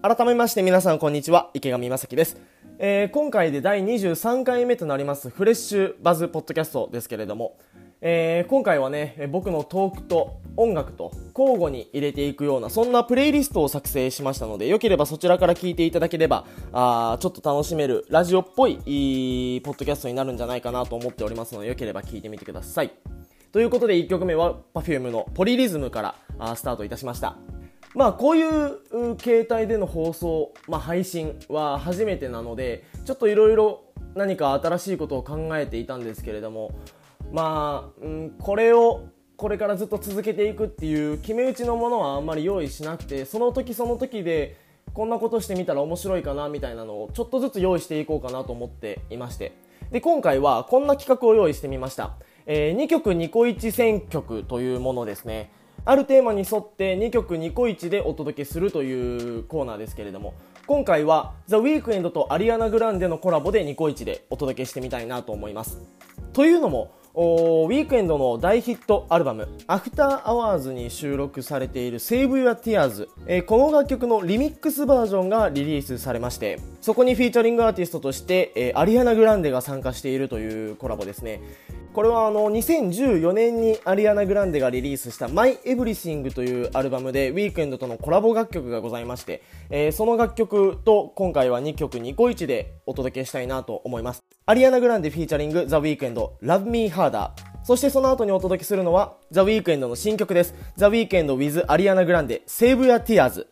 改めまして皆さんこんにちは池上正樹です、えー今回で第23回目となりますフレッシュバズポッドキャストですけれども、えー今回はね僕のトークと音楽と交互に入れていくようなそんなプレイリストを作成しましたのでよければそちらから聞いていただければあちょっと楽しめるラジオっぽいポッドキャストになるんじゃないかなと思っておりますのでよければ聞いてみてください。ということで1曲目は Perfume のポリリズムからあスタートいたしました。まあこういうう形態での放送、まあ、配信は初めてなのでちょっといろいろ何か新しいことを考えていたんですけれどもまあ、うん、これをこれからずっと続けていくっていう決め打ちのものはあんまり用意しなくてその時その時でこんなことしてみたら面白いかなみたいなのをちょっとずつ用意していこうかなと思っていまして。で今回はこんな企画を用意してみました、え2曲2個1選曲というものですね。あるテーマに沿って2曲2個1でお届けするというコーナーですけれども今回は The Weeknd とアリアナ・グランデのコラボで2個1でお届けしてみたいなと思います。というのもウィークエンドの大ヒットアルバム「アフターアワーズに収録されている「Save Your Tears、えーこの楽曲のリミックスバージョンがリリースされましてそこにフィーチャリングアーティストとして、えーアリアナ・グランデが参加しているというコラボですね。これはあの2014年にアリアナ・グランデがリリースした「My Everything」というアルバムでウィークエンドとのコラボ楽曲がございまして、えーその楽曲と今回は2曲2個1でお届けしたいなと思います。アリアナ・グランデフィーチャリング The Weeknd Love Me Harder そしてその後にお届けするのは The Weeknd の新曲です。The Weeknd with アリアナ・グランデ Save Your Tears